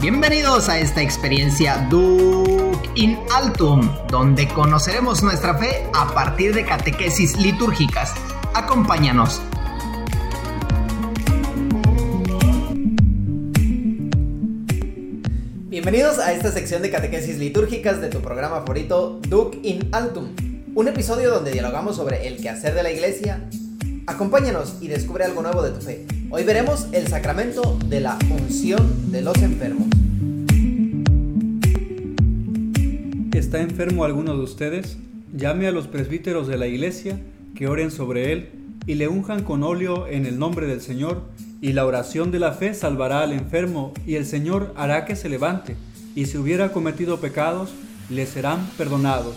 Bienvenidos a esta experiencia Duc in Altum, donde conoceremos nuestra fe a partir de catequesis litúrgicas. Acompáñanos. Bienvenidos a esta sección de catequesis litúrgicas de tu programa favorito Duc in Altum, un episodio donde dialogamos sobre el quehacer de la iglesia. Acompáñanos y descubre algo nuevo de tu fe. Hoy veremos el sacramento de la unción de los enfermos. ¿Está enfermo alguno de ustedes? Llame a los presbíteros de la iglesia que oren sobre él y le unjan con óleo en el nombre del Señor, y la oración de la fe salvará al enfermo, y el Señor hará que se levante, y si hubiera cometido pecados, le serán perdonados.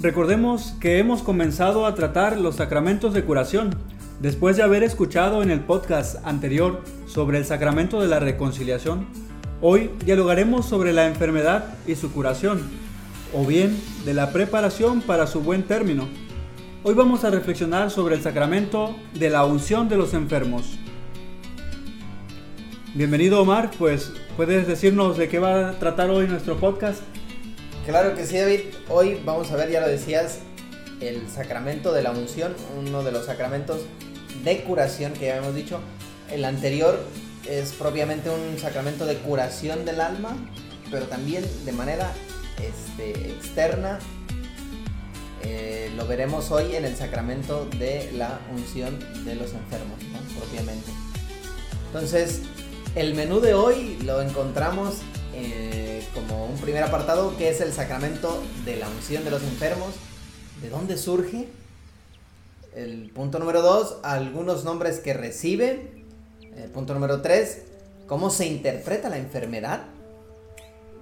Recordemos que hemos comenzado a tratar los sacramentos de curación, después de haber escuchado en el podcast anterior sobre el sacramento de la reconciliación. Hoy dialogaremos sobre la enfermedad y su curación, o bien de la preparación para su buen término. Hoy vamos a reflexionar sobre el sacramento de la unción de los enfermos. Bienvenido Omar, pues puedes decirnos de qué va a tratar hoy nuestro podcast. Claro que sí, David. Hoy vamos a ver, ya lo decías, el sacramento de la unción, uno de los sacramentos de curación que ya hemos dicho. El anterior es propiamente un sacramento de curación del alma, pero también de manera este, externa. Eh, lo veremos hoy en el sacramento de la unción de los enfermos, propiamente. Entonces, el menú de hoy lo encontramos eh, como un primer apartado que es el sacramento de la unción de los enfermos. ¿De dónde surge? El punto número dos, algunos nombres que recibe. El punto número tres, cómo se interpreta la enfermedad.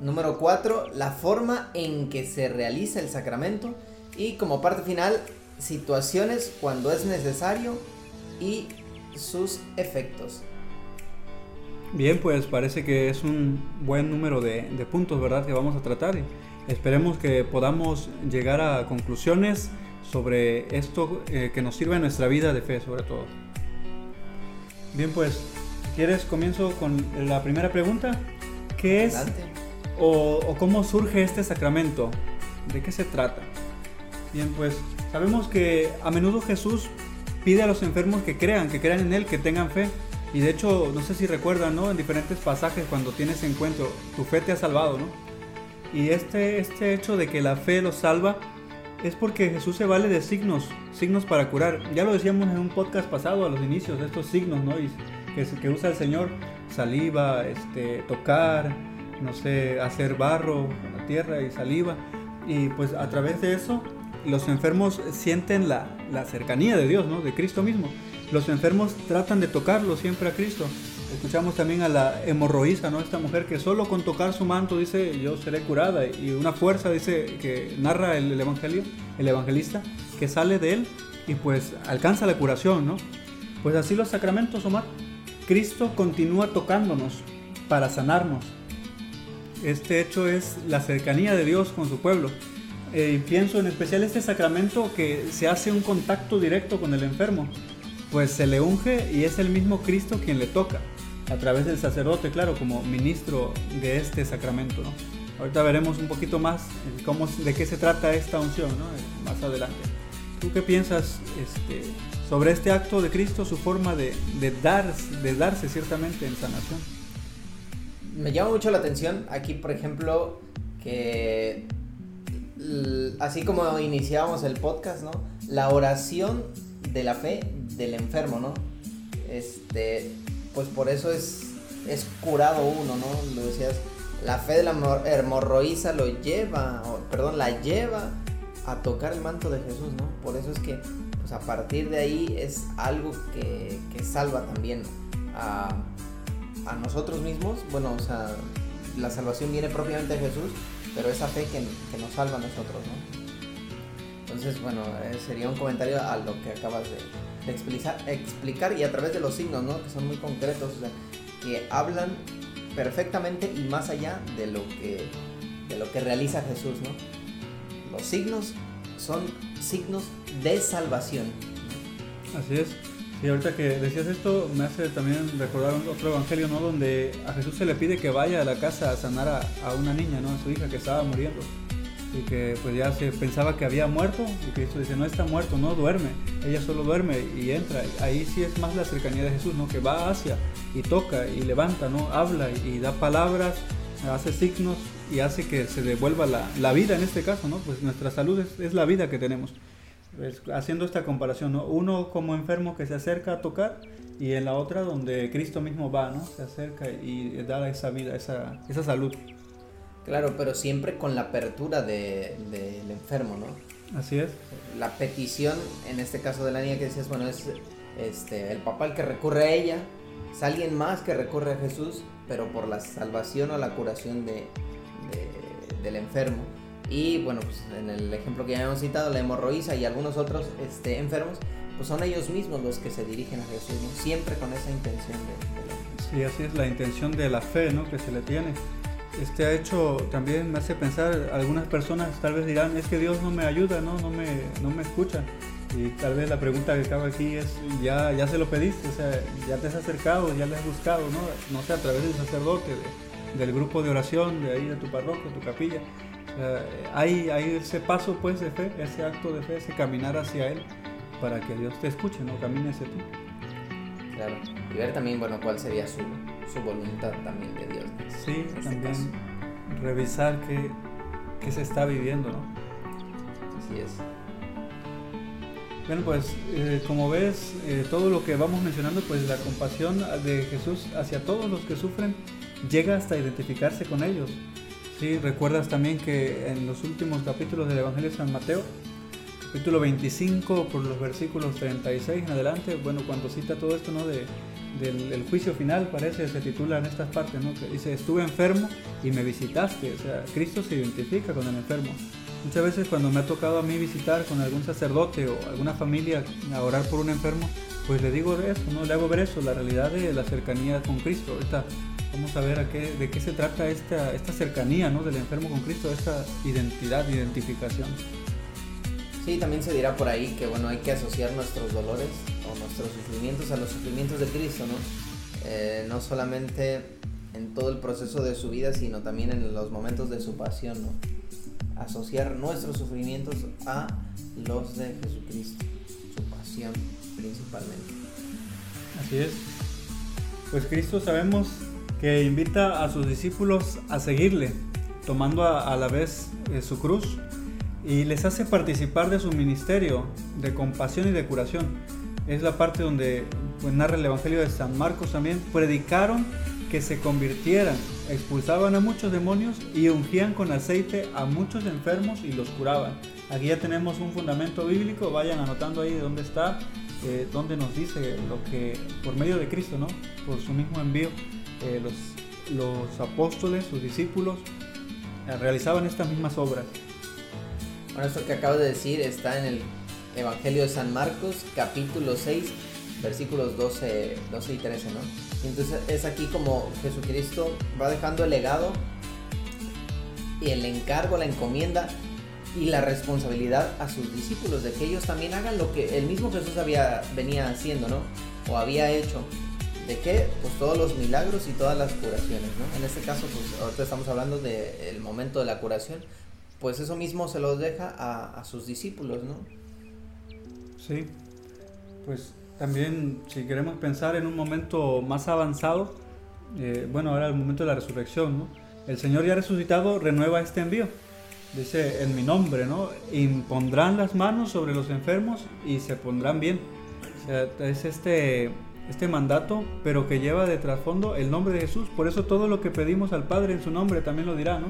Número cuatro, la forma en que se realiza el sacramento. Y como parte final, situaciones cuando es necesario y sus efectos. Bien, pues parece que es un buen número de, puntos, ¿verdad? Que vamos a tratar. Esperemos que podamos llegar a conclusiones sobre esto eh, que nos sirve en nuestra vida de fe, sobre todo. Bien, pues, ¿quieres comienzo con la primera pregunta? ¿Qué es o, o cómo surge este sacramento? ¿De qué se trata? Bien, pues sabemos que a menudo Jesús pide a los enfermos que crean, que crean en Él, que tengan fe. Y de hecho, no sé si recuerdan, ¿no? En diferentes pasajes cuando tienes encuentro, tu fe te ha salvado, ¿no? Y este, este hecho de que la fe los salva es porque Jesús se vale de signos, signos para curar. Ya lo decíamos en un podcast pasado a los inicios, de estos signos, ¿no? Y que, usa el Señor, saliva, este, tocar, no sé, hacer barro con la tierra y saliva. Y pues a través de eso los enfermos sienten la, la cercanía de Dios, ¿no? De Cristo mismo los enfermos tratan de tocarlo siempre a Cristo. Escuchamos también a la hemorroísa, ¿no? Esta mujer que solo con tocar su manto dice yo seré curada y una fuerza dice que narra el, evangelio, el evangelista, que sale de él y pues alcanza la curación, ¿no? Pues así los sacramentos, Omar. Cristo continúa tocándonos para sanarnos. Este hecho es la cercanía de Dios con su pueblo. Eh, pienso en especial este sacramento que se hace un contacto directo con el enfermo pues se le unge y es el mismo Cristo quien le toca, a través del sacerdote, claro, como ministro de este sacramento. ¿no? Ahorita veremos un poquito más cómo, de qué se trata esta unción ¿no? más adelante. ¿Tú qué piensas este, sobre este acto de Cristo, su forma de, dar, de darse ciertamente en sanación? Me llama mucho la atención aquí, por ejemplo, que así como iniciábamos el podcast. La oración de la fe del enfermo, ¿no? Este, pues por eso es, es curado uno, ¿no? Lo decías, la fe de la hemorroísa lo lleva, perdón, la lleva a tocar el manto de Jesús, ¿no? Por eso es que, pues a partir de ahí es algo que, que salva también a, a, nosotros mismos. Bueno, o sea, la salvación viene propiamente de Jesús, pero esa fe que, que nos salva a nosotros, ¿no? Entonces, bueno, eh, sería un comentario a lo que acabas de, explicar, explicar y a través de los signos, ¿no? Que son muy concretos, o sea, que hablan perfectamente y más allá de lo que, de lo que realiza Jesús, ¿no? Los signos son signos de salvación. Así es. Y ahorita que decías esto, me hace también recordar otro evangelio, ¿no? Donde a Jesús se le pide que vaya a la casa a sanar a, a una niña, ¿no? A su hija que estaba muriendo. Y que pues ya se pensaba que había muerto. Y Cristo dice, no está muerto, no duerme. Ella solo duerme y entra. Ahí sí es más la cercanía de Jesús, ¿no? Que va hacia y toca y levanta, ¿no? Habla y, da palabras, hace signos y hace que se devuelva la, la vida en este caso, ¿no? Pues nuestra salud es, la vida que tenemos haciendo esta comparación, ¿no? Uno como enfermo que se acerca a tocar y en la otra donde Cristo mismo va, ¿no? Se acerca y da esa vida, esa, esa salud. Claro, pero siempre con la apertura del de, enfermo, ¿no? Así es. La petición, en este caso de la niña que decías, bueno, es este, el papá el que recurre a ella, es alguien más que recurre a Jesús, pero por la salvación o la curación de, del enfermo. Y bueno, pues en el ejemplo que ya hemos citado, la hemorroísa y algunos otros este, enfermos, pues son ellos mismos los que se dirigen a Jesús, siempre con esa intención de, Sí, así es la intención de la fe ¿no? que se le tiene. Este ha hecho también me hace pensar, algunas personas tal vez dirán, es que Dios no me ayuda, no, no, me, no me escucha. Y tal vez la pregunta que cabe aquí es, ¿ya, ya se lo pediste? O sea, ¿ya te has acercado, ya le has buscado, no? No sé, a través del sacerdote, del grupo de oración, de ahí de tu parroquia, tu capilla hay, ese paso pues de fe, ese acto de fe, ese caminar hacia Él para que Dios te escuche, no camine hacia ti. Claro, y ver también, bueno, cuál sería su, su voluntad también de Dios. Sí, este también revisar qué, qué, se está viviendo, ¿no? Así es. Bueno, pues eh, como ves, eh, todo lo que vamos mencionando, pues la compasión de Jesús hacia todos los que sufren llega hasta identificarse con ellos. Sí, recuerdas también que en los últimos capítulos del Evangelio de San Mateo, capítulo 25, por los versículos 36 en adelante, bueno, cuando cita todo esto, ¿no? De, del juicio final, parece, se titula en estas partes, ¿no? Que dice, estuve enfermo y me visitaste. O sea, Cristo se identifica con el enfermo. Muchas veces cuando me ha tocado a mí visitar con algún sacerdote o alguna familia a orar por un enfermo, pues le digo eso, ¿no? Le hago ver eso, la realidad de la cercanía con Cristo. Ahorita Vamos a ver a qué, de qué se trata esta, esta cercanía ¿no? del enfermo con Cristo, esta identidad, identificación. Sí, también se dirá por ahí que bueno, hay que asociar nuestros dolores o nuestros sufrimientos a los sufrimientos de Cristo, ¿no? Eh, no solamente en todo el proceso de su vida, sino también en los momentos de su pasión, ¿no? Asociar nuestros sufrimientos a los de Jesucristo, su pasión principalmente. Así es. Pues Cristo sabemos que invita a sus discípulos a seguirle, tomando a, la vez eh, su cruz y les hace participar de su ministerio de compasión y de curación. Es la parte donde pues, narra el Evangelio de San Marcos también. Predicaron que se convirtieran, expulsaban a muchos demonios y ungían con aceite a muchos enfermos y los curaban. Aquí ya tenemos un fundamento bíblico, vayan anotando ahí de dónde está, eh, donde nos dice lo que por medio de Cristo, ¿no? Por su mismo envío eh, los, los, apóstoles, sus discípulos, eh, realizaban estas mismas obras. Bueno, esto que acabo de decir está en el Evangelio de San Marcos, capítulo 6, versículos 12, 12 y 13, ¿no? entonces es aquí como Jesucristo va dejando el legado y el encargo, la encomienda y la responsabilidad a sus discípulos de que ellos también hagan lo que el mismo Jesús había venía haciendo, ¿no? O había hecho. ¿De qué? Pues todos los milagros y todas las curaciones, ¿no? En este caso, pues ahorita estamos hablando del momento de la curación, pues eso mismo se los deja a, sus discípulos, ¿no? Sí, pues también si queremos pensar en un momento más avanzado, eh, bueno, ahora el momento de la resurrección, ¿no? El Señor ya resucitado renueva este envío. Dice, en mi nombre, ¿no? Impondrán las manos sobre los enfermos y se pondrán bien. O sea, es este este mandato, pero que lleva de trasfondo el nombre de Jesús. Por eso todo lo que pedimos al Padre en su nombre también lo dirá, ¿no?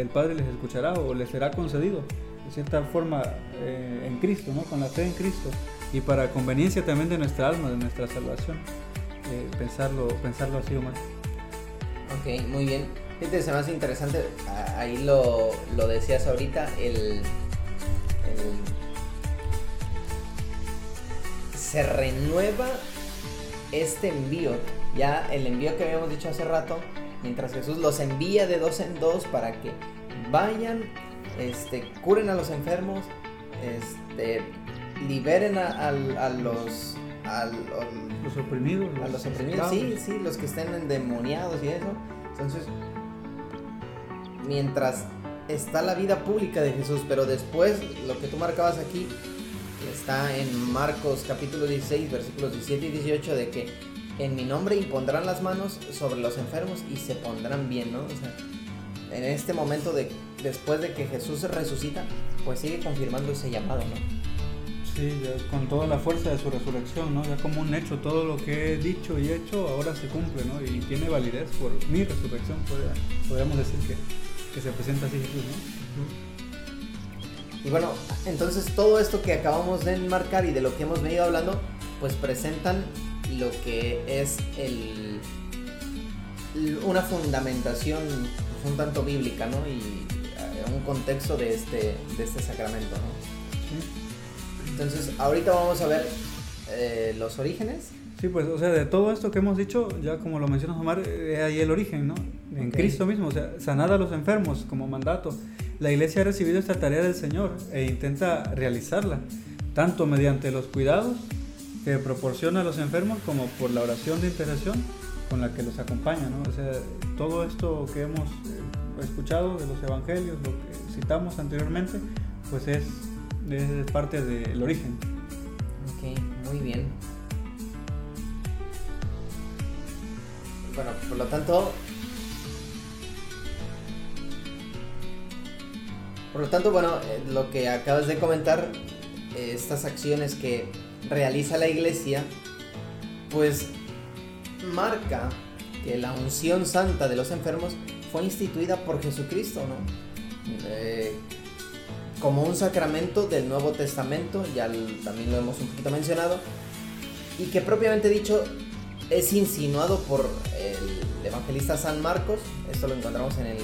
El Padre les escuchará o les será concedido, de cierta forma, eh, en Cristo, ¿no? Con la fe en Cristo. Y para conveniencia también de nuestra alma, de nuestra salvación. Eh, pensarlo, pensarlo así, Omar. Ok, muy bien. Fíjate, se me interesante, ahí lo, lo decías ahorita, el se renueva este envío, ya el envío que habíamos dicho hace rato, mientras Jesús los envía de dos en dos para que vayan, este, curen a los enfermos, este, liberen a, los, a los oprimidos. a los oprimidos, sí, sí, los que estén endemoniados y eso. Entonces, mientras está la vida pública de Jesús, pero después lo que tú marcabas aquí está en Marcos capítulo 16, versículos 17 y 18 de que en mi nombre impondrán las manos sobre los enfermos y se pondrán bien, ¿no? O sea, en este momento de después de que Jesús se resucita, pues sigue confirmando ese llamado, ¿no? Sí, con toda la fuerza de su resurrección, ¿no? Ya como un hecho, todo lo que he dicho y hecho ahora se cumple, ¿no? Y tiene validez por mi resurrección, podríamos decir que, que se presenta así Jesús, ¿no? Y bueno, entonces todo esto que acabamos de enmarcar y de lo que hemos venido hablando, pues presentan lo que es el una fundamentación pues, un tanto bíblica, ¿no? Y eh, un contexto de este, de este sacramento, ¿no? Entonces, ahorita vamos a ver eh, los orígenes. Sí, pues, o sea, de todo esto que hemos dicho, ya como lo mencionas Omar, eh, ahí el origen, ¿no? En Cristo mismo, o sea, sanar a los enfermos como mandato. La iglesia ha recibido esta tarea del Señor e intenta realizarla, tanto mediante los cuidados que proporciona a los enfermos como por la oración de intercesión con la que los acompaña, ¿no? O sea, todo esto que hemos eh, escuchado de los evangelios, lo que citamos anteriormente, pues es, es parte del origen. Ok, muy bien. Bueno, por lo tanto, por lo tanto, bueno, eh, lo que acabas de comentar, eh, estas acciones que realiza la iglesia, pues marca que la unción santa de los enfermos fue instituida por Jesucristo, ¿no? Eh, como un sacramento del Nuevo Testamento, ya también lo hemos un poquito mencionado, y que propiamente dicho es insinuado por el evangelista San Marcos, esto lo encontramos en el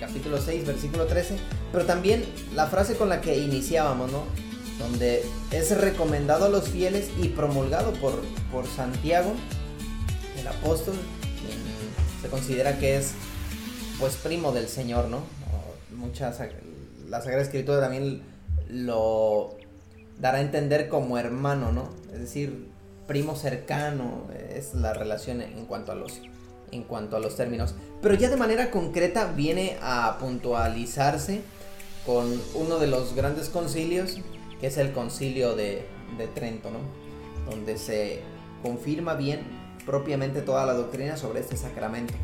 capítulo 6, versículo 13, pero también la frase con la que iniciábamos, ¿no? Donde es recomendado a los fieles y promulgado por, por Santiago, el apóstol, quien se considera que es pues primo del Señor, ¿no? Muchas, la Sagrada Escritura también lo dará a entender como hermano, ¿no? Es decir, primo cercano es la relación en cuanto a los en cuanto a los términos. Pero ya de manera concreta viene a puntualizarse con uno de los grandes concilios que es el concilio de, Trento, ¿no? Donde se confirma bien propiamente toda la doctrina sobre este sacramento.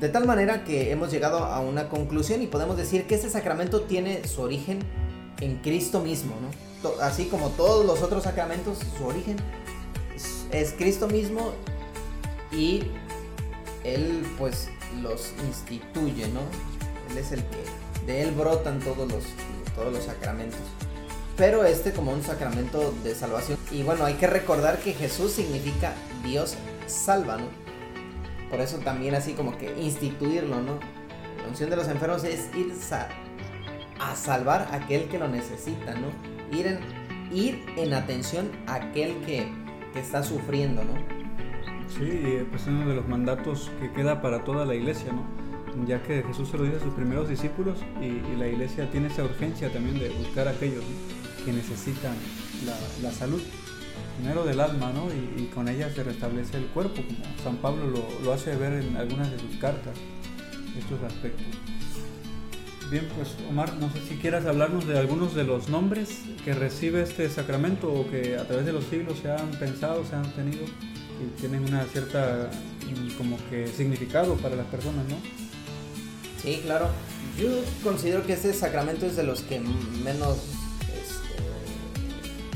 De tal manera que hemos llegado a una conclusión y podemos decir que este sacramento tiene su origen en Cristo mismo, ¿no? Así como todos los otros sacramentos, su origen es Cristo mismo y Él pues los instituye, ¿no? Él es el que de Él brotan todos los, todos los sacramentos pero este como un sacramento de salvación. Y bueno, hay que recordar que Jesús significa Dios salva, ¿no? Por eso también así como que instituirlo, ¿no? La unción de los enfermos es ir a salvar a aquel que lo necesita, ¿no? Ir en, ir en atención a aquel que, está sufriendo, ¿no? Sí, pues es uno de los mandatos que queda para toda la iglesia, ¿no? Ya que Jesús se lo dice a sus primeros discípulos y, la iglesia tiene esa urgencia también de buscar a aquellos, ¿no? Que necesitan la, salud, primero del alma, ¿no? Y, con ella se restablece el cuerpo, como San Pablo lo, hace ver en algunas de sus cartas, estos aspectos. Bien, pues Omar, no sé si quieras hablarnos de algunos de los nombres que recibe este sacramento o que a través de los siglos se han pensado, se han tenido y tienen una cierta mm, como que significado para las personas, ¿no? Sí, claro. Yo considero que este sacramento es de los que menos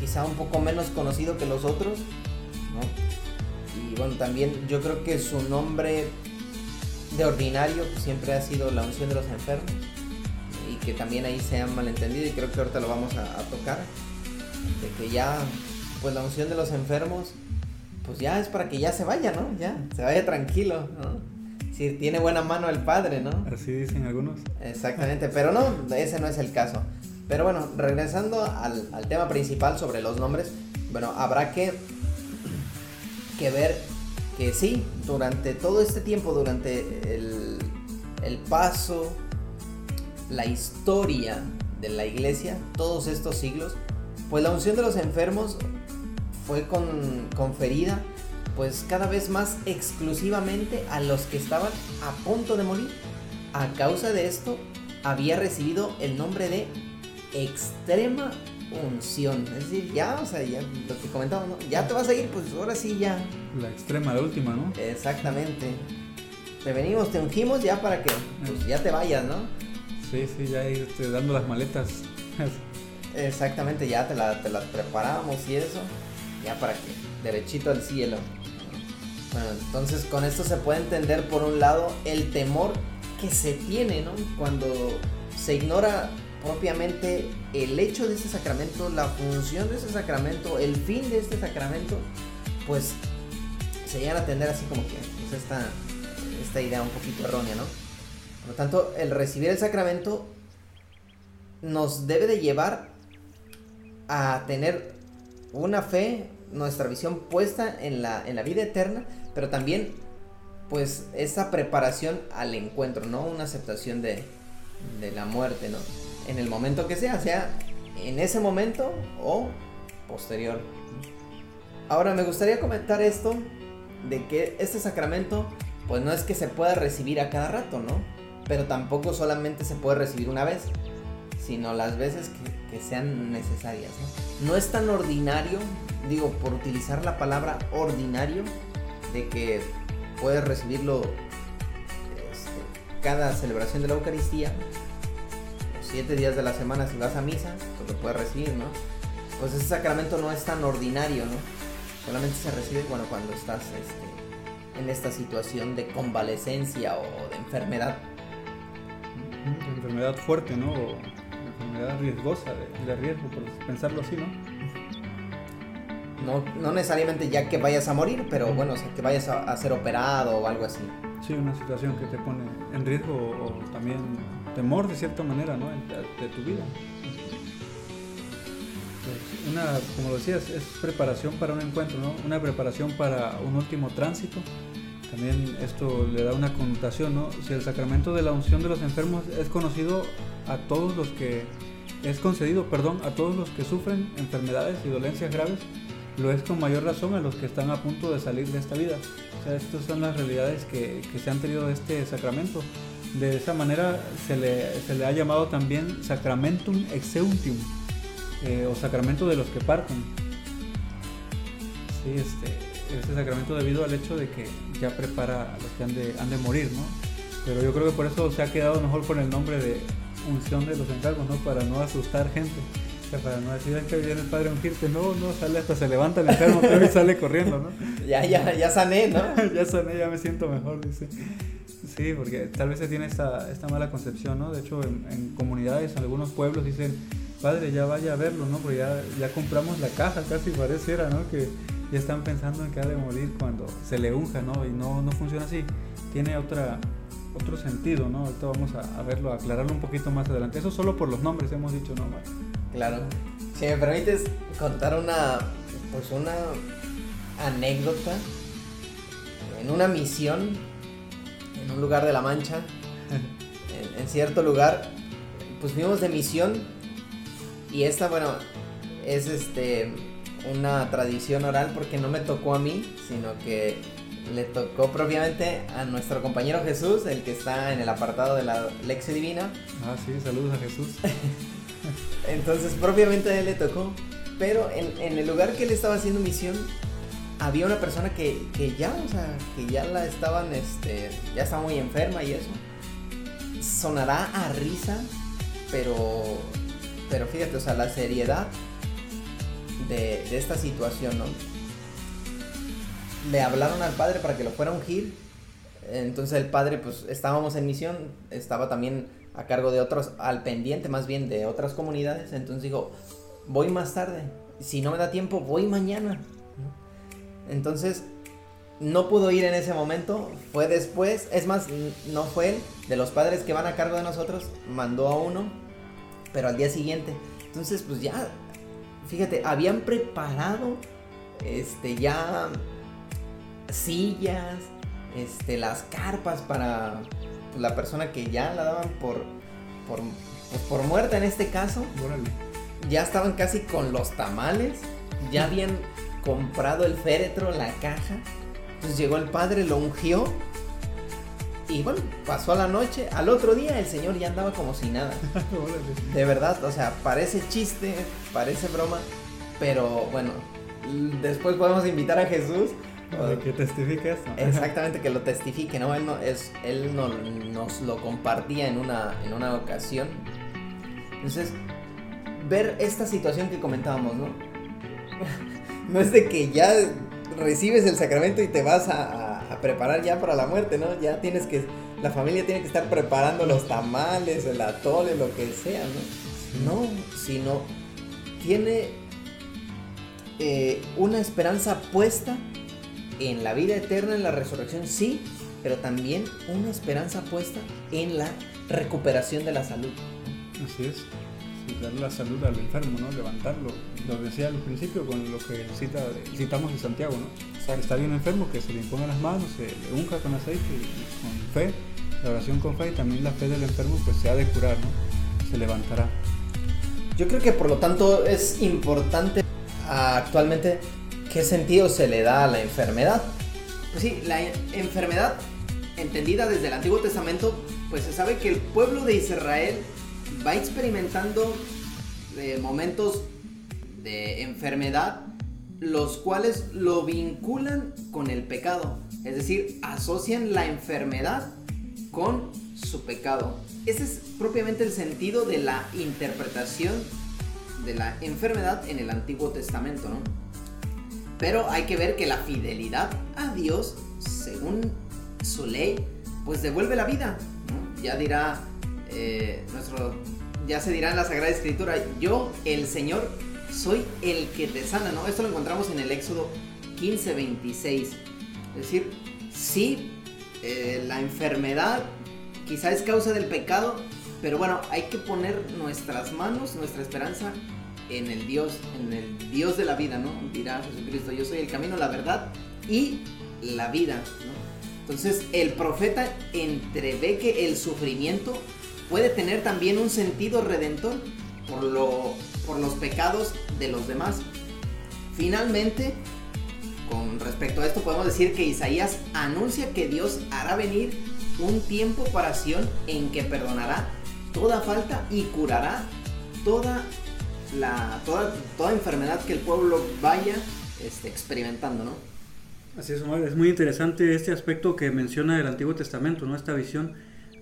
quizá un poco menos conocido que los otros, Y bueno, también yo creo que su nombre de ordinario siempre ha sido la unción de los enfermos y que también ahí se han malentendido y creo que ahorita lo vamos a, tocar, de que ya, pues la unción de los enfermos, pues ya es para que ya se vaya, ¿no? Ya, se vaya tranquilo, ¿no? Si tiene buena mano el Padre, ¿no? Así dicen algunos. Exactamente, pero no, ese no es el caso. Pero bueno, regresando al, tema principal sobre los nombres, bueno, habrá que, que ver que sí, durante todo este tiempo, durante el, el paso, la historia de la iglesia, todos estos siglos, pues la unción de los enfermos fue con, conferida pues cada vez más exclusivamente a los que estaban a punto de morir. A causa de esto, había recibido el nombre de extrema unción. Es decir, ya, o sea, ya lo que comentaba, ¿no? Ya te vas a ir, pues ahora sí ya. La extrema, la última, ¿no? Exactamente. Te venimos, te ungimos ya para que pues, ya te vayas, ¿no? Sí, sí, ya irte dando las maletas. Exactamente, ya te, la, te las preparamos y eso. Ya para que derechito al cielo. Bueno, entonces con esto se puede entender por un lado el temor que se tiene, ¿no? Cuando se ignora propiamente el hecho de este sacramento, la función de este sacramento, el fin de este sacramento, pues se llegan a atender así como que pues, esta, esta idea un poquito errónea, ¿no? Por lo tanto, el recibir el sacramento nos debe de llevar a tener una fe, nuestra visión puesta en la, en la vida eterna, pero también pues esa preparación al encuentro, ¿no? Una aceptación de, de la muerte, ¿no? En el momento que sea, sea en ese momento o posterior. Ahora me gustaría comentar esto de que este sacramento pues no es que se pueda recibir a cada rato, ¿no? Pero tampoco solamente se puede recibir una vez, sino las veces que, sean necesarias. ¿no? es tan ordinario, digo, por utilizar la palabra ordinario, de que puedes recibirlo este, cada celebración de la Eucaristía, siete días de la semana si vas a misa, pues lo puedes recibir, ¿no? Pues ese sacramento no es tan ordinario, ¿no? Solamente se recibe, bueno, cuando estás este, en esta situación de convalecencia o de enfermedad. Enfermedad fuerte, ¿no? O enfermedad riesgosa, de, de riesgo, por pensarlo así, ¿no? No, no necesariamente ya que vayas a morir, pero bueno, o sea, que vayas a, a, ser operado o algo así. Sí, una situación que te pone en riesgo o, o también temor de cierta manera, ¿no? De, tu vida. Pues una, como decías, es preparación para un encuentro, ¿no? Una preparación para un último tránsito. También esto le da una connotación, ¿no? Si el sacramento de la unción de los enfermos es conocido a todos los que es concedido, perdón, a todos los que sufren enfermedades y dolencias graves, lo es con mayor razón a los que están a punto de salir de esta vida. O sea, estas son las realidades que, que se han tenido de este sacramento. De esa manera se le, se le ha llamado también Sacramentum Exeuntium, eh, o Sacramento de los que parten. Sí, este, este sacramento debido al hecho de que ya prepara a los que han de, han de morir, ¿no? Pero yo creo que por eso se ha quedado mejor con el nombre de unción de los encargos, ¿no? Para no asustar gente para no decir que viene el padre a ungirte, no, no, sale hasta se levanta el enfermo y sale corriendo, ¿no? Ya, ya, ya sané, ¿no? ya sané, ya me siento mejor, dice. Sí, porque tal vez se tiene esta, esta mala concepción, ¿no? De hecho, en, comunidades, en algunos pueblos dicen, padre, ya vaya a verlo, ¿no? Porque ya, ya compramos la caja, casi pareciera, ¿no? Que ya están pensando en que ha de morir cuando se le unja, ¿no? Y no, no funciona así. Tiene otra, otro sentido, ¿no? Ahorita vamos a, verlo, aclararlo un poquito más adelante. Eso solo por los nombres hemos dicho, ¿no? Claro. Si me permites contar una, pues una anécdota en una misión en un lugar de la Mancha, en, en, cierto lugar, pues fuimos de misión y esta, bueno, es este una tradición oral porque no me tocó a mí, sino que le tocó propiamente a nuestro compañero Jesús, el que está en el apartado de la Lección Divina. Ah, sí, saludos a Jesús. Entonces, propiamente a él le tocó. Pero en, en, el lugar que él estaba haciendo misión, había una persona que, que, ya, o sea, que ya la estaban, este, ya estaba muy enferma y eso. Sonará a risa, pero, pero fíjate, o sea, la seriedad de, de esta situación, ¿no? Le hablaron al padre para que lo fuera a ungir. Entonces el padre, pues estábamos en misión, estaba también a cargo de otros, al pendiente más bien de otras comunidades. Entonces digo, voy más tarde. Si no me da tiempo, voy mañana. Entonces, no pudo ir en ese momento. Fue después. Es más, no fue él. De los padres que van a cargo de nosotros, mandó a uno. Pero al día siguiente. Entonces, pues ya, fíjate, habían preparado, este, ya sillas, este, las carpas para la persona que ya la daban por, por, pues por muerta en este caso. Órale. Ya estaban casi con los tamales, ya habían comprado el féretro, la caja. Entonces llegó el padre, lo ungió. Y bueno, pasó la noche. Al otro día el señor ya andaba como si nada. De verdad, o sea, parece chiste, parece broma. Pero bueno, después podemos invitar a Jesús. que testifique esto. Exactamente, que lo testifique, ¿no? Él, no, es, él no, nos lo compartía en una, en una ocasión. Entonces, ver esta situación que comentábamos, ¿no? No es de que ya recibes el sacramento y te vas a, preparar ya para la muerte, ¿no? Ya tienes que, la familia tiene que estar preparando los tamales, el atole, lo que sea, ¿no? No, sino tiene eh, una esperanza puesta en la vida eterna, en la resurrección, sí, pero también una esperanza puesta en la recuperación de la salud. Así es darle la salud al enfermo, ¿no? Levantarlo. Lo decía al principio con lo que cita, citamos en Santiago, ¿no? O sea, está bien enfermo, que se le imponga las manos, se le unja con aceite y con fe, la oración con fe y también la fe del enfermo pues se ha de curar, ¿no? Se levantará. Yo creo que por lo tanto es importante actualmente qué sentido se le da a la enfermedad. Pues sí, la enfermedad entendida desde el Antiguo Testamento, pues se sabe que el pueblo de Israel va experimentando eh, momentos de enfermedad los cuales lo vinculan con el pecado, es decir, asocian la enfermedad con su pecado. Ese es propiamente el sentido de la interpretación de la enfermedad en el Antiguo Testamento, ¿no? Pero hay que ver que la fidelidad a Dios, según su ley, pues devuelve la vida, Ya dirá eh, nuestro, ya se dirá en la Sagrada Escritura, yo, el Señor, soy el que te sana, ¿no? Esto lo encontramos en el Éxodo 15, 26. Es decir, sí, eh, la enfermedad quizá es causa del pecado, pero bueno, hay que poner nuestras manos, nuestra esperanza en el Dios, en el Dios de la vida, ¿no? Dirá Jesucristo, yo soy el camino, la verdad y la vida, ¿no? Entonces el profeta entrevé que el sufrimiento puede tener también un sentido redentor por, lo, por los pecados de los demás. Finalmente, con respecto a esto podemos decir que Isaías anuncia que Dios hará venir un tiempo para Sion en que perdonará toda falta y curará toda la toda, toda enfermedad que el pueblo vaya este, experimentando, ¿no? Así es, es muy interesante este aspecto que menciona el Antiguo Testamento, ¿no? Esta visión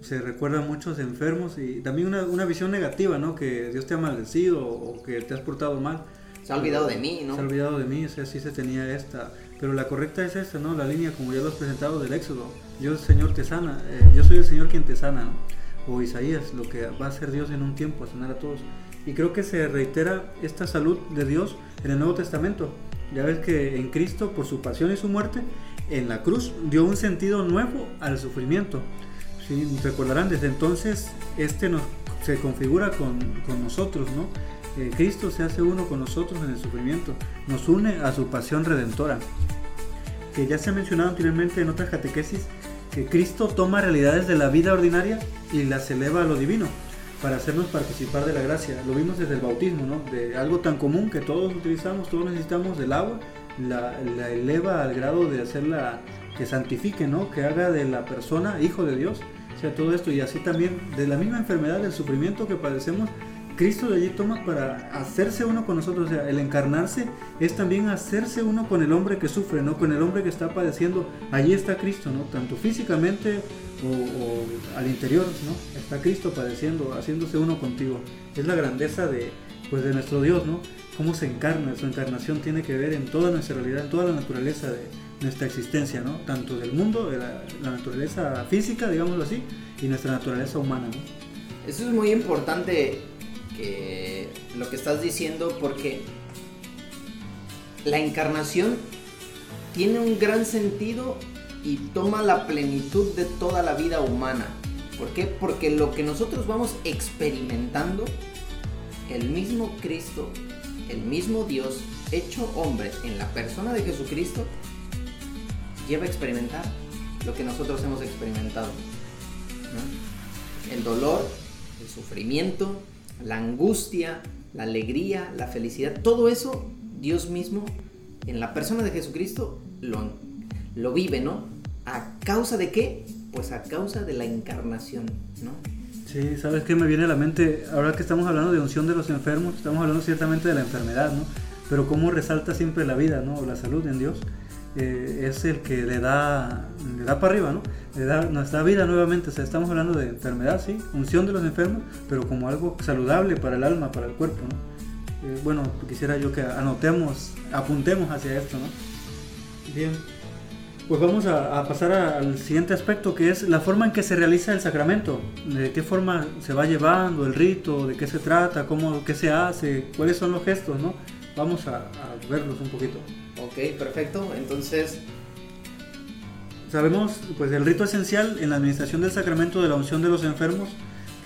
se recuerda a muchos enfermos y también una, una, visión negativa, ¿no? Que Dios te ha maldecido o que te has portado mal. Se ha olvidado de mí, ¿no? Se ha olvidado de mí, o sea, sí se tenía esta. Pero la correcta es esta, ¿no? La línea, como ya lo has presentado, del Éxodo. Yo, Señor, te sana. Eh, yo soy el Señor quien te sana, ¿no? O Isaías, lo que va a hacer Dios en un tiempo, a sanar a todos. Y creo que se reitera esta salud de Dios en el Nuevo Testamento. Ya ves que en Cristo, por su pasión y su muerte, en la cruz dio un sentido nuevo al sufrimiento. Sí, recordarán, desde entonces este se configura con, con nosotros, ¿no? Eh, Cristo se hace uno con nosotros en el sufrimiento, nos une a su pasión redentora. Que ya se ha mencionado anteriormente en otras catequesis, que Cristo toma realidades de la vida ordinaria y las eleva a lo divino para hacernos participar de la gracia. Lo vimos desde el bautismo, ¿no? De algo tan común que todos utilizamos, todos necesitamos del agua, la eleva al grado de hacerla que santifique, ¿no? Que haga de la persona hijo de Dios. O sea, todo esto y así también de la misma enfermedad, del sufrimiento que padecemos, Cristo de allí toma para hacerse uno con nosotros, o sea, el encarnarse es también hacerse uno con el hombre que sufre, ¿no? Con el hombre que está padeciendo. Allí está Cristo, ¿no? Tanto físicamente o, al interior, ¿no? Está Cristo padeciendo, haciéndose uno contigo. Es la grandeza de, pues, de nuestro Dios, ¿no? Cómo se encarna, su encarnación tiene que ver en toda nuestra realidad, en toda la naturaleza de, nuestra existencia, ¿no? Tanto del mundo, de la, naturaleza física, digámoslo así, y nuestra naturaleza humana, ¿no? Eso es muy importante lo que estás diciendo porque la encarnación tiene un gran sentido y toma la plenitud de toda la vida humana. ¿Por qué? Porque lo que nosotros vamos experimentando, el mismo Cristo, el mismo Dios hecho hombre en la persona de Jesucristo, lleva a experimentar lo que nosotros hemos experimentado. El dolor, el sufrimiento, la angustia, la alegría, la felicidad, todo eso Dios mismo en la persona de Jesucristo lo, lo vive, ¿no? ¿A causa de qué? Pues a causa de la encarnación, ¿no? Sí, ¿sabes qué me viene a la mente? Ahora que estamos hablando de unción de los enfermos, estamos hablando ciertamente de la enfermedad, ¿no? Pero cómo resalta siempre la vida, ¿no? La salud en Dios. Es el que le da, le da para arriba, ¿no? Le da, nos da vida nuevamente. O sea, estamos hablando de enfermedad, sí, unción de los enfermos, pero como algo saludable para el alma, para el cuerpo, ¿no? Eh, bueno, quisiera yo que anotemos, apuntemos hacia esto, ¿no? Bien. Pues vamos a, pasar al siguiente aspecto, que es la forma en que se realiza el sacramento. De qué forma se va llevando el rito, de qué se trata, cómo, qué se hace, cuáles son los gestos, ¿no? Vamos a, a verlos un poquito. Ok, perfecto. Entonces... Sabemos, pues, el rito esencial en la administración del sacramento de la unción de los enfermos,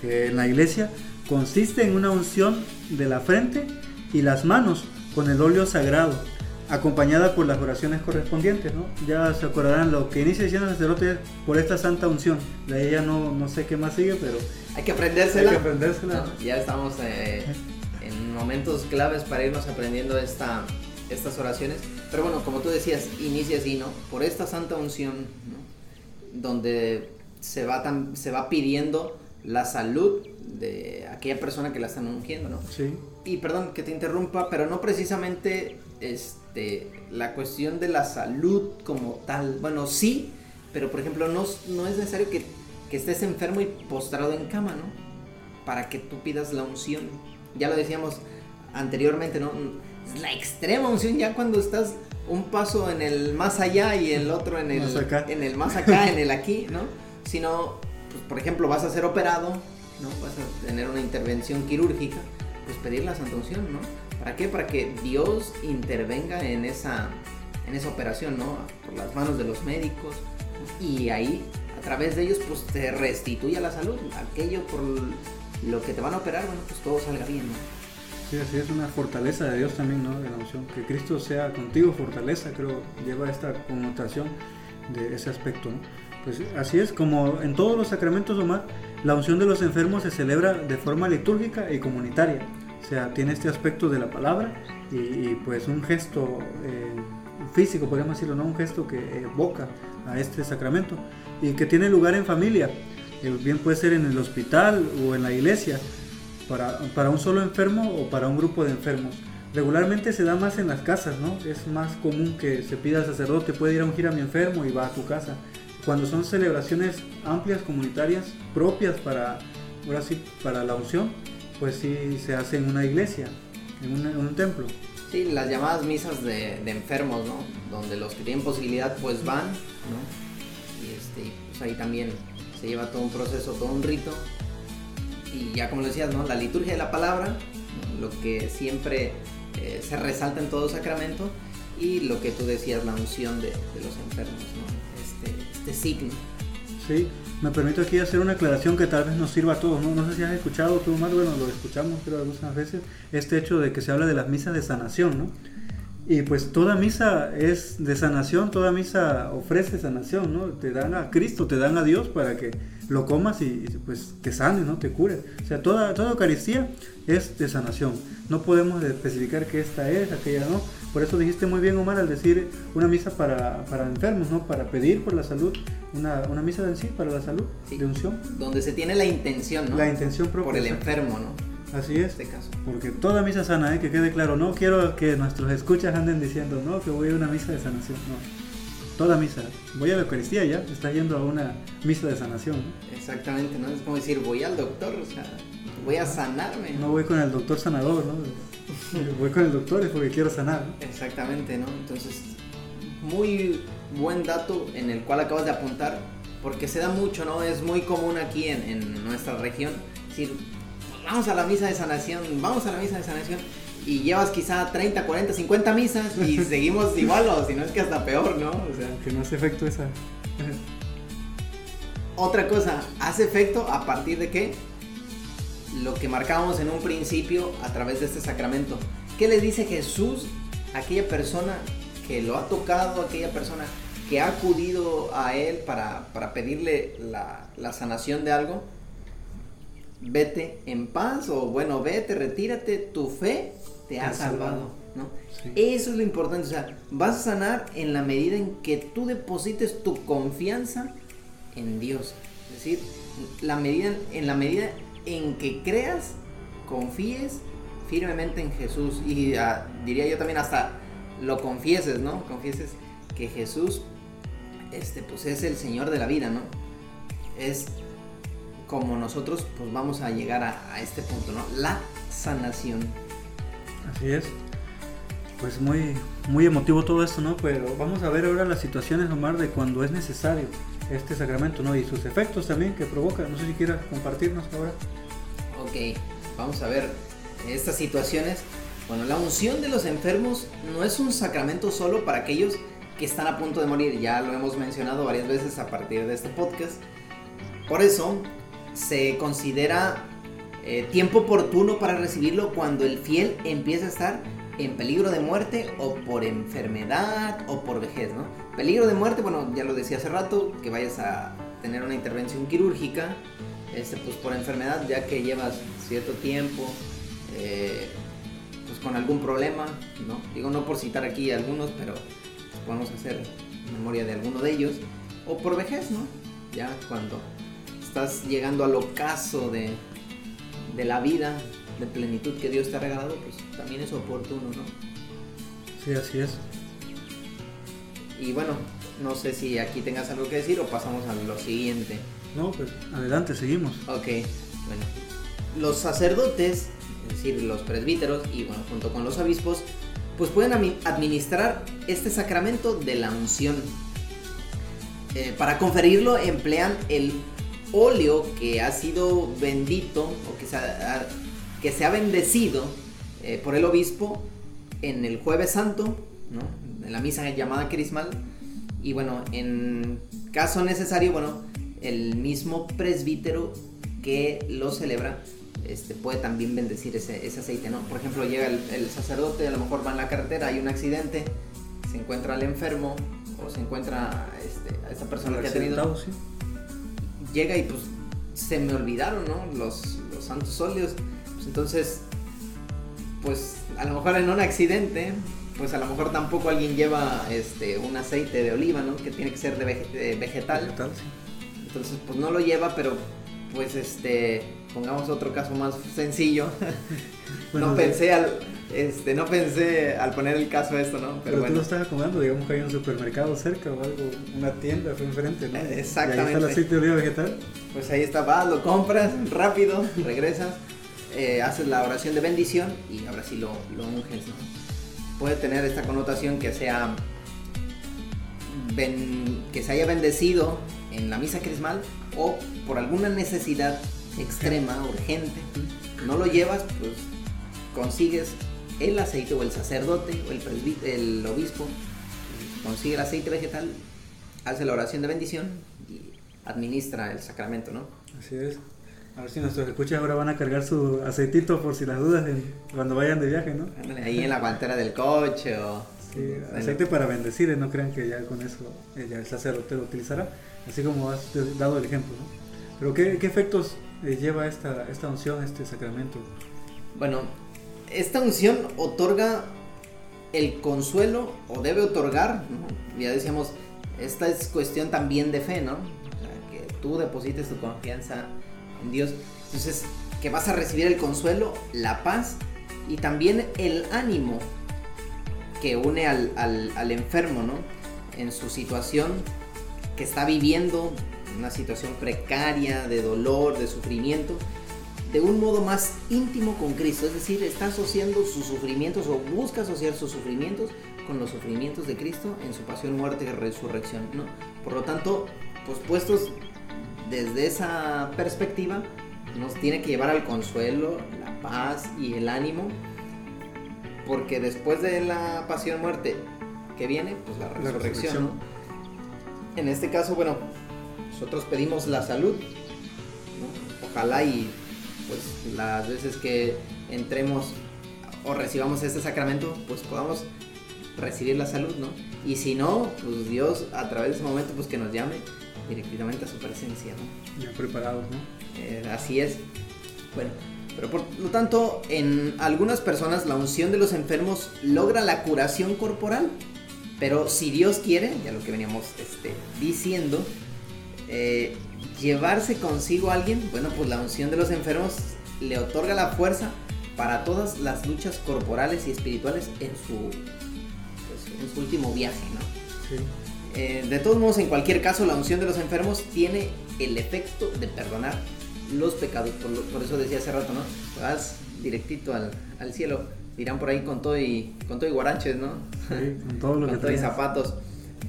que en la iglesia consiste en una unción de la frente y las manos con el óleo sagrado acompañada por las oraciones correspondientes, ¿no? Ya se acordarán lo que inicia diciendo el sacerdote por esta santa unción. De ella no, no sé qué más sigue, pero... Hay que aprendérsela. Hay que aprendérsela. ya estamos eh, momentos claves para irnos aprendiendo esta, estas oraciones. Pero bueno, como tú decías, inicia así, ¿no? Por esta santa unción, ¿no? Donde se va, se va pidiendo la salud de aquella persona que la están ungiendo, ¿no? Sí. Y perdón que te interrumpa, pero no precisamente este, la cuestión de la salud como tal. Bueno, sí, pero por ejemplo, no, no es necesario que, que estés enfermo y postrado en cama, ¿no? Para que tú pidas la unción. Ya lo decíamos anteriormente, ¿no? La extrema unción ya cuando estás un paso en el más allá y el otro en el más acá, en el, más acá, en el aquí, ¿no? Sino, pues, por ejemplo, vas a ser operado, ¿no? Vas a tener una intervención quirúrgica, pues pedir la santa unción, ¿no? ¿Para qué? Para que Dios intervenga en esa, en esa operación, ¿no? Por las manos de los médicos y ahí, a través de ellos, pues te restituya la salud. Aquello por lo que te van a operar, bueno, pues todo salga bien, ¿no? Sí, así es una fortaleza de Dios también, ¿no? De la unción. Que Cristo sea contigo, fortaleza, creo, lleva esta connotación de ese aspecto, ¿no? Pues así es, como en todos los sacramentos, Omar, la unción de los enfermos se celebra de forma litúrgica y comunitaria. O sea, tiene este aspecto de la palabra y, pues un gesto eh, físico, podemos decirlo, ¿no? Un gesto que evoca a este sacramento y que tiene lugar en familia. Eh, bien puede ser en el hospital o en la iglesia, para, para un solo enfermo o para un grupo de enfermos. Regularmente se da más en las casas, ¿no? Es más común que se pida al sacerdote, puede ir a ungir a mi enfermo y va a tu casa. Cuando son celebraciones amplias, comunitarias, propias para, ahora sí, para la unción, pues sí se hace en una iglesia, en, un templo. Sí, las llamadas misas de, enfermos, ¿no? Donde los que tienen posibilidad pues van, ¿no? Y este, pues ahí también se lleva todo un proceso, todo un rito. Y ya como decías, ¿no? La liturgia de la palabra, lo que siempre eh, se resalta en todo sacramento, y lo que tú decías, la unción de, los enfermos, ¿no? Este, este signo. Sí, me permito aquí hacer una aclaración que tal vez nos sirva a todos. No, no sé si has escuchado tú, Omar, bueno, lo escuchamos creo algunas veces, este hecho de que se habla de las misas de sanación, ¿no? Y pues toda misa es de sanación, toda misa ofrece sanación, ¿no? Te dan a Cristo, te dan a Dios para que lo comas y pues te sane, ¿no? Te cure. O sea, toda, toda Eucaristía es de sanación. No podemos especificar que esta es, aquella no. Por eso dijiste muy bien, Omar, al decir una misa para, para enfermos, ¿no? Para pedir por la salud, una, una misa de sí para la salud, de unción. Donde se tiene la intención, ¿no? La intención propia. Por el enfermo, ¿no? Así es. Este caso. Porque toda misa sana, ¿eh? que quede claro. No quiero que nuestros escuchas anden diciendo, no, que voy a una misa de sanación. No. Toda misa. Voy a la Eucaristía ya, está yendo a una misa de sanación. Exactamente, ¿no? Es como decir, voy al doctor, o sea, voy a sanarme. No, voy con el doctor sanador, ¿no? voy con el doctor es porque quiero sanar. Exactamente, ¿no? Entonces, muy buen dato en el cual acabas de apuntar, porque se da mucho, ¿no? Es muy común aquí en, en nuestra región decir, vamos a la misa de sanación, vamos a la misa de sanación. Y llevas quizá 30, 40, 50 misas y seguimos igual o si no es que hasta peor, ¿no? O sea, que no hace efecto esa. Otra cosa, hace efecto a partir de qué? Lo que marcábamos en un principio a través de este sacramento. ¿Qué le dice Jesús a aquella persona que lo ha tocado, aquella persona que ha acudido a él para, pedirle la, la sanación de algo? Vete en paz o bueno, vete, retírate, tu fe te ha salvado. ¿no? Eso es lo importante, o sea, vas a sanar en la medida en que tú deposites tu confianza en Dios. Es decir, la medida, en la medida en que creas, confíes firmemente en Jesús y ah, diría yo también hasta lo confieses, ¿no? Confieses que Jesús este pues es el Señor de la vida, ¿no? Es como nosotros pues vamos a llegar a, a este punto, ¿no? La sanación. Así es. Pues muy, muy emotivo todo esto, ¿no? Pero vamos a ver ahora las situaciones, Omar, de cuando es necesario este sacramento, ¿no? Y sus efectos también que provoca. No sé si quieras compartirnos ahora. Ok, vamos a ver estas situaciones. Bueno, la unción de los enfermos no es un sacramento solo para aquellos que están a punto de morir. Ya lo hemos mencionado varias veces a partir de este podcast. Por eso se considera eh, tiempo oportuno para recibirlo cuando el fiel empieza a estar en peligro de muerte o por enfermedad o por vejez, ¿no? Peligro de muerte, bueno, ya lo decía hace rato, que vayas a tener una intervención quirúrgica, este, pues por enfermedad, ya que llevas cierto tiempo, eh, pues con algún problema, ¿no? Digo, no por citar aquí algunos, pero podemos hacer memoria de alguno de ellos, o por vejez, ¿no? Ya cuando estás llegando al ocaso de, de la vida, de plenitud que Dios te ha regalado, pues también es oportuno, ¿no? Sí, así es. Y bueno, no sé si aquí tengas algo que decir o pasamos a lo siguiente. No, pues adelante, seguimos. Ok, bueno. Los sacerdotes, es decir, los presbíteros y bueno, junto con los obispos, pues pueden administrar este sacramento de la unción. Eh, para conferirlo emplean el óleo que ha sido bendito o que se ha, que se ha bendecido eh, por el obispo en el jueves santo, en la misa llamada crismal. Y bueno, en caso necesario, bueno, el mismo presbítero que lo celebra este, puede también bendecir ese, aceite, ¿no? Por ejemplo, llega el, sacerdote, a lo mejor va en la carretera, hay un accidente, se encuentra al enfermo o se encuentra este, a esta persona que ha tenido... Llega y pues se me olvidaron, ¿no? Los, los santos óleos entonces, pues a lo mejor en un accidente, pues a lo mejor tampoco alguien lleva este un aceite de oliva, ¿no? Que tiene que ser de, vegetal. Entonces, pues no lo lleva, pero pues este, pongamos otro caso más sencillo. no pensé al este, no pensé al poner el caso esto, ¿no? Pero, bueno. tú lo estás acomodando, digamos que hay un supermercado cerca o algo, una tienda enfrente, ¿no? Exactamente. ahí está el aceite de oliva vegetal. Pues ahí está, vas, lo compras rápido, regresas. Eh, haces la oración de bendición y ahora sí lo, lo unges. Puede tener esta connotación que sea que se haya bendecido en la misa crismal o por alguna necesidad extrema, urgente, no lo llevas, pues consigues el aceite o el sacerdote o el, el obispo, consigue el aceite vegetal, hace la oración de bendición y administra el sacramento, ¿no? Así es. A ver si nuestros escuchas ahora van a cargar su aceitito por si las dudas cuando vayan de viaje, ¿no? Ahí en la guantera del coche o... Sí, aceite para bendecir, no crean que ya con eso eh, ya el sacerdote lo utilizará, así como has dado el ejemplo, ¿no? Pero ¿qué, efectos eh, lleva esta, esta unción, este sacramento? Bueno, esta unción otorga el consuelo o debe otorgar, ya decíamos, esta es cuestión también de fe, ¿no? O sea, que tú deposites tu confianza en Dios. Entonces, que vas a recibir el consuelo, la paz y también el ánimo que une al, al, enfermo, ¿no? En su situación que está viviendo, una situación precaria, de dolor, de sufrimiento, de un modo más íntimo con Cristo. Es decir, está asociando sus sufrimientos o busca asociar sus sufrimientos con los sufrimientos de Cristo en su pasión, muerte y resurrección, ¿no? Por lo tanto, pues puestos desde esa perspectiva nos tiene que llevar al consuelo, la paz y el ánimo, porque después de la pasión muerte que viene, pues la resurrección. En este caso, bueno, nosotros pedimos la salud, ojalá y pues las veces que entremos o recibamos este sacramento, pues podamos recibir la salud, ¿no? Y si no, pues Dios a través de ese momento, pues que nos llame directamente a su presencia, ¿no? Ya preparados, ¿no? Eh, así es. Bueno, Pero por lo tanto, en algunas personas la unción de los enfermos logra la curación corporal. Pero si Dios quiere, ya lo que veníamos este, diciendo, eh, llevarse consigo a alguien, bueno, pues la unción de los enfermos le otorga la fuerza para todas las luchas corporales y espirituales en su, pues, en su último viaje, ¿no? Eh, de todos modos, en cualquier caso, la unción de los enfermos tiene el efecto de perdonar los pecados. Por, eso decía hace rato, ¿no? Vas directito al, al, cielo. Dirán por ahí con todo y con todo y guaranches, ¿no? Sí, con todo lo con todo y zapatos.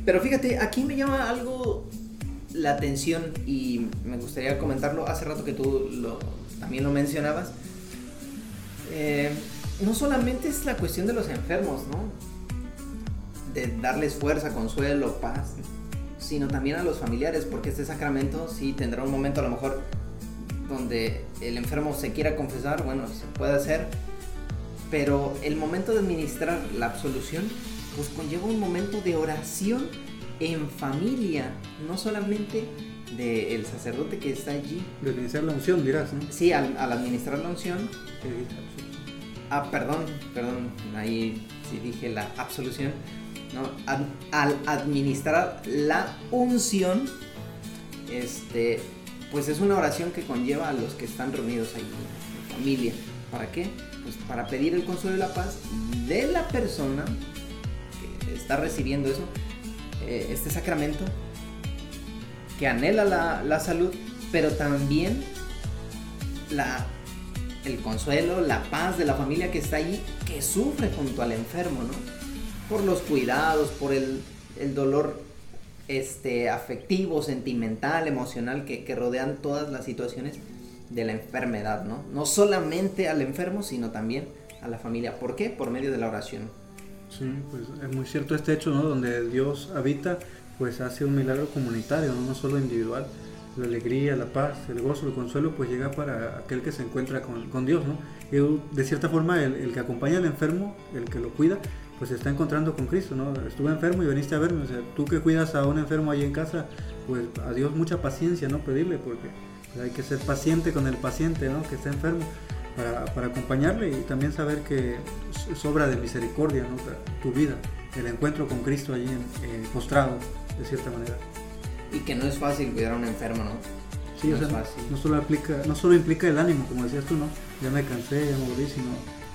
Pero fíjate, aquí me llama algo la atención y me gustaría comentarlo hace rato que tú lo, también lo mencionabas. Eh, no solamente es la cuestión de los enfermos, ¿no? De darles fuerza, consuelo, paz, sino también a los familiares, porque este sacramento sí tendrá un momento a lo mejor donde el enfermo se quiera confesar, bueno, se puede hacer, pero el momento de administrar la absolución, pues conlleva un momento de oración en familia, no solamente del sacerdote que está allí. De administrar la unción, dirás, ¿no? Sí, al, administrar la unción. Ah, perdón, perdón, ahí sí dije la absolución. No, al administrar la unción, este, pues es una oración que conlleva a los que están reunidos ahí en familia. ¿Para qué? Pues para pedir el consuelo y la paz de la persona que está recibiendo eso, eh, este sacramento, que anhela la, salud, pero también la, el consuelo, la paz de la familia que está ahí, que sufre junto al enfermo, ¿no? Por los cuidados, por el, el dolor este, afectivo, sentimental, emocional que, que, rodean todas las situaciones de la enfermedad, ¿no? No solamente al enfermo, sino también a la familia. ¿Por qué? Por medio de la oración. Sí, pues es muy cierto este hecho, ¿no? Donde Dios habita, pues hace un milagro comunitario, no, solo individual. La alegría, la paz, el gozo, el consuelo, pues llega para aquel que se encuentra con, con Dios, ¿no? Y de cierta forma, el, el, que acompaña al enfermo, el que lo cuida, pues se está encontrando con Cristo, ¿no? Estuve enfermo y veniste a verme, o sea, tú que cuidas a un enfermo ahí en casa, pues a Dios mucha paciencia, ¿no? Pedirle, porque hay que ser paciente con el paciente, ¿no? Que está enfermo para, acompañarle y también saber que es obra de misericordia, ¿no? Tu vida, el encuentro con Cristo allí en, postrado, de cierta manera. Y que no es fácil cuidar a un enfermo, ¿no? Sí, no o sea, No solo, implica, no solo implica el ánimo, como decías tú, ¿no? Ya me cansé, ya me morí, sino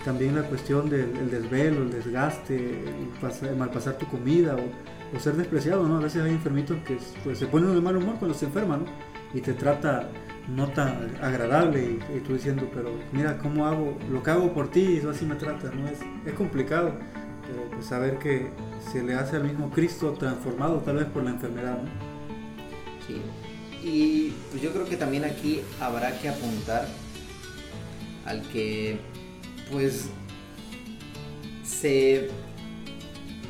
también la cuestión del desvelo, el desgaste, el, malpasar tu comida o, ser despreciado, ¿no? A veces hay enfermitos que pues, se ponen de mal humor cuando se enferman, ¿no? Y te trata no tan agradable y, tú diciendo, pero mira cómo hago, lo que hago por ti y así me trata, ¿no? Es, es complicado, pero pues saber que se le hace al mismo Cristo transformado tal vez por la enfermedad, ¿no? Sí. Y pues yo creo que también aquí habrá que apuntar al que pues se,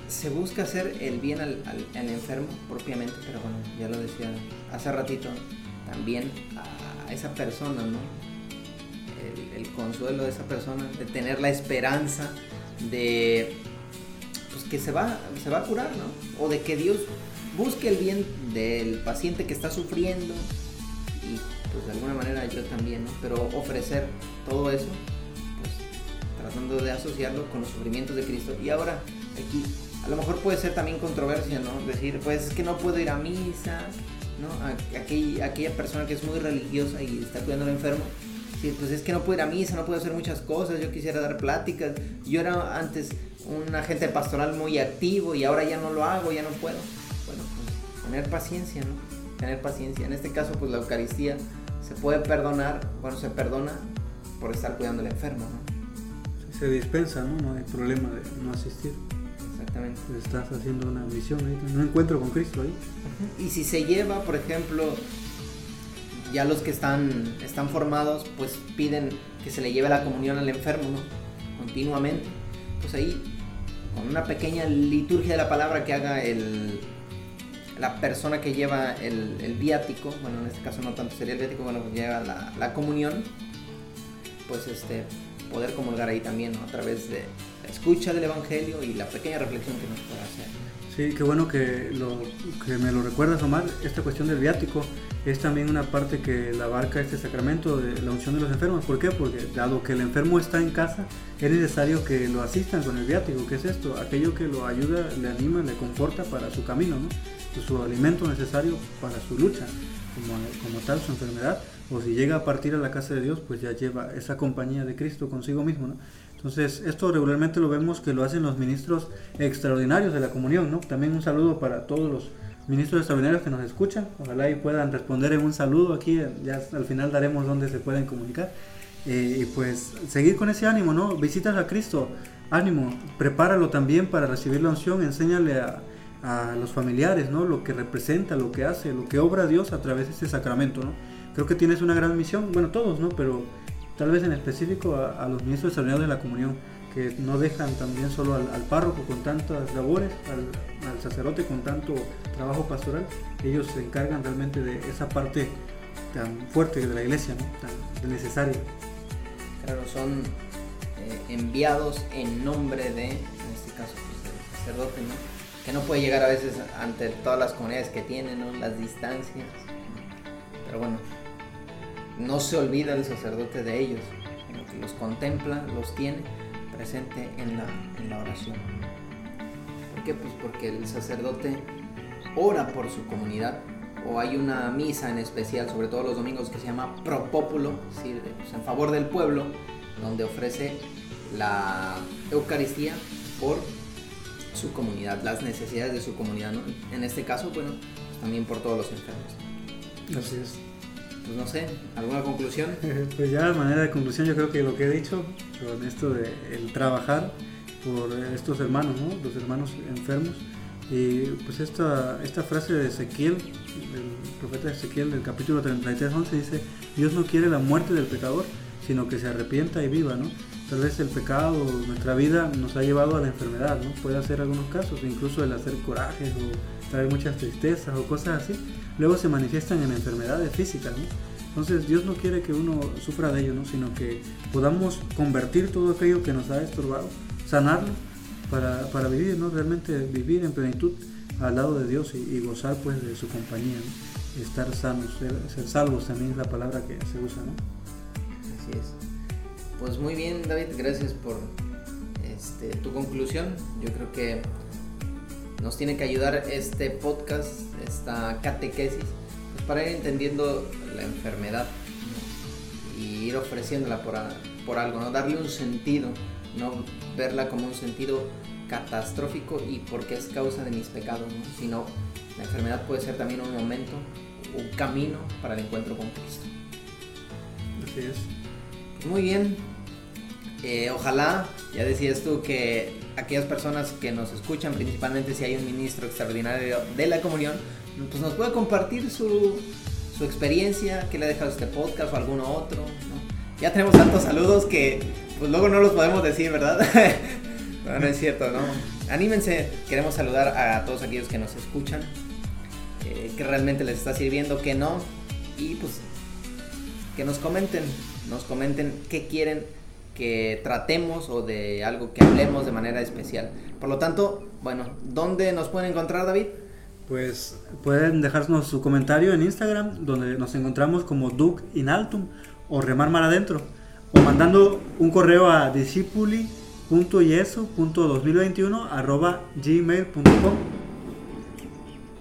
se busca hacer el bien al, enfermo propiamente, pero bueno, ya lo decía hace ratito, también a esa persona, ¿no? El, consuelo de esa persona, de tener la esperanza de pues, que se va, se va a curar, ¿no? O de que Dios busque el bien del paciente que está sufriendo y pues de alguna manera yo también. Pero ofrecer todo eso tratando de asociarlo con los sufrimientos de Cristo. Y ahora, aquí, a lo mejor puede ser también controversia, ¿no? Decir, pues es que no puedo ir a misa, aquella persona que es muy religiosa y está cuidando al enfermo, sí, pues es que no puedo ir a misa, no puedo hacer muchas cosas, yo quisiera dar pláticas. Yo era antes un agente pastoral muy activo y ahora ya no lo hago, ya no puedo. Bueno, pues tener paciencia, ¿no? Tener paciencia. En este caso, pues la Eucaristía se puede perdonar, bueno, se perdona por estar cuidando al enfermo, ¿no? se dispensa, ¿no? No hay problema de no asistir. Exactamente. Estás haciendo una misión ahí, un encuentro con Cristo ahí. Y si se lleva, por ejemplo, ya los que están, están formados, pues piden que se le lleve la comunión al enfermo, ¿no? Continuamente. Pues ahí, con una pequeña liturgia de la palabra que haga el, la persona que lleva el, viático, bueno, en este caso no tanto sería el viático, bueno, pues lleva la, la comunión, pues este, poder comulgar ahí también, a través de escucha del Evangelio y la pequeña reflexión que nos puede hacer. Sí, qué bueno que me lo recuerdas, Omar. Esta cuestión del viático es también una parte que la abarca este sacramento de la unción de los enfermos. ¿Por qué? Porque dado que el enfermo está en casa, es necesario que lo asistan con el viático. ¿Qué es esto? Aquello que lo ayuda, le anima, le conforta para su camino, ¿no? su alimento necesario para su lucha, como, como tal su enfermedad. O si llega a partir a la casa de Dios, pues ya lleva esa compañía de Cristo consigo mismo, ¿no? Entonces, esto regularmente lo vemos que lo hacen los ministros extraordinarios de la comunión, ¿no? También un saludo para todos los ministros extraordinarios que nos escuchan. Ojalá y puedan responder en un saludo aquí. Ya al final daremos dónde se pueden comunicar. Eh, y pues seguir con ese ánimo, ¿no? Visitas a Cristo, ánimo, prepáralo también para recibir la unción, enséñale a, a los familiares, ¿no? Lo que representa, lo que hace, lo que obra Dios a través de este sacramento, ¿no? Creo que tienes una gran misión, bueno, todos, ¿no? Pero tal vez en específico a, los ministros extraordinarios de la comunión, que no dejan también solo al, párroco con tantas labores, al, sacerdote con tanto trabajo pastoral, ellos se encargan realmente de esa parte tan fuerte de la iglesia, tan necesaria. Claro, son eh, enviados en nombre de, en este caso, pues, del sacerdote, ¿no? que no puede llegar a veces ante todas las comunidades que tienen, ¿no? las distancias. Pero bueno, no se olvida el sacerdote de ellos, sino que los contempla, los tiene presente en la, oración. ¿Por qué? Pues porque el sacerdote ora por su comunidad, o hay una misa en especial, sobre todo los domingos, que se llama Pro Populo, pues en favor del pueblo, donde ofrece la Eucaristía por su comunidad, las necesidades de su comunidad, ¿no? En este caso, bueno, también por todos los enfermos. Así es pues no sé, ¿alguna conclusión? pues ya de manera de conclusión yo creo que lo que he dicho con esto de el trabajar por estos hermanos, ¿no? Los hermanos enfermos. Y pues esta, esta frase de Ezequiel, el profeta Ezequiel del capítulo 33, 11 dice, Dios no quiere la muerte del pecador, sino que se arrepienta y viva, ¿no? Tal vez el pecado, nuestra vida nos ha llevado a la enfermedad, ¿no? Puede hacer algunos casos, incluso el hacer corajes o traer muchas tristezas o cosas así luego se manifiestan en enfermedades físicas. ¿no? Entonces Dios no quiere que uno sufra de ello, ¿no? sino que podamos convertir todo aquello que nos ha estorbado, sanarlo para, para vivir, ¿no? realmente vivir en plenitud al lado de Dios y, gozar pues de su compañía, estar sanos, ser, salvos también es la palabra que se usa. ¿no? Así es. Pues muy bien David, gracias por este, tu conclusión. Yo creo que nos tiene que ayudar este podcast, esta catequesis, pues para ir entendiendo la enfermedad y ir ofreciéndola por, por algo, ¿no? darle un sentido, no verla como un sentido catastrófico y porque es causa de mis pecados, sino la enfermedad puede ser también un momento, un camino para el encuentro con Cristo. Así es. Muy bien. Ojalá, ya decías tú que aquellas personas que nos escuchan, principalmente si hay un ministro extraordinario de la comunión, pues nos puede compartir su, su experiencia, que le ha dejado este podcast o alguno otro. Ya tenemos tantos saludos que pues luego no los podemos decir, ¿verdad? no, es cierto, ¿no? Anímense, queremos saludar a todos aquellos que nos escuchan, eh, que realmente les está sirviendo, que no, y pues que nos comenten, nos comenten qué quieren que tratemos o de algo que hablemos de manera especial. Por lo tanto, bueno, ¿dónde nos pueden encontrar, David? Pues pueden dejarnos su comentario en Instagram, donde nos encontramos como Duke Inaltum o Remar Mar Adentro, o mandando un correo a discipuli.yeso.2021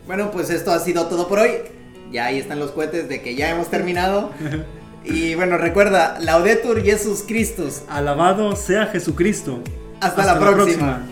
Bueno, pues esto ha sido todo por hoy. Ya ahí están los cohetes de que ya hemos terminado. Y bueno, recuerda, Laudetur Jesus Christus. Alabado sea Jesucristo. Hasta, la próxima.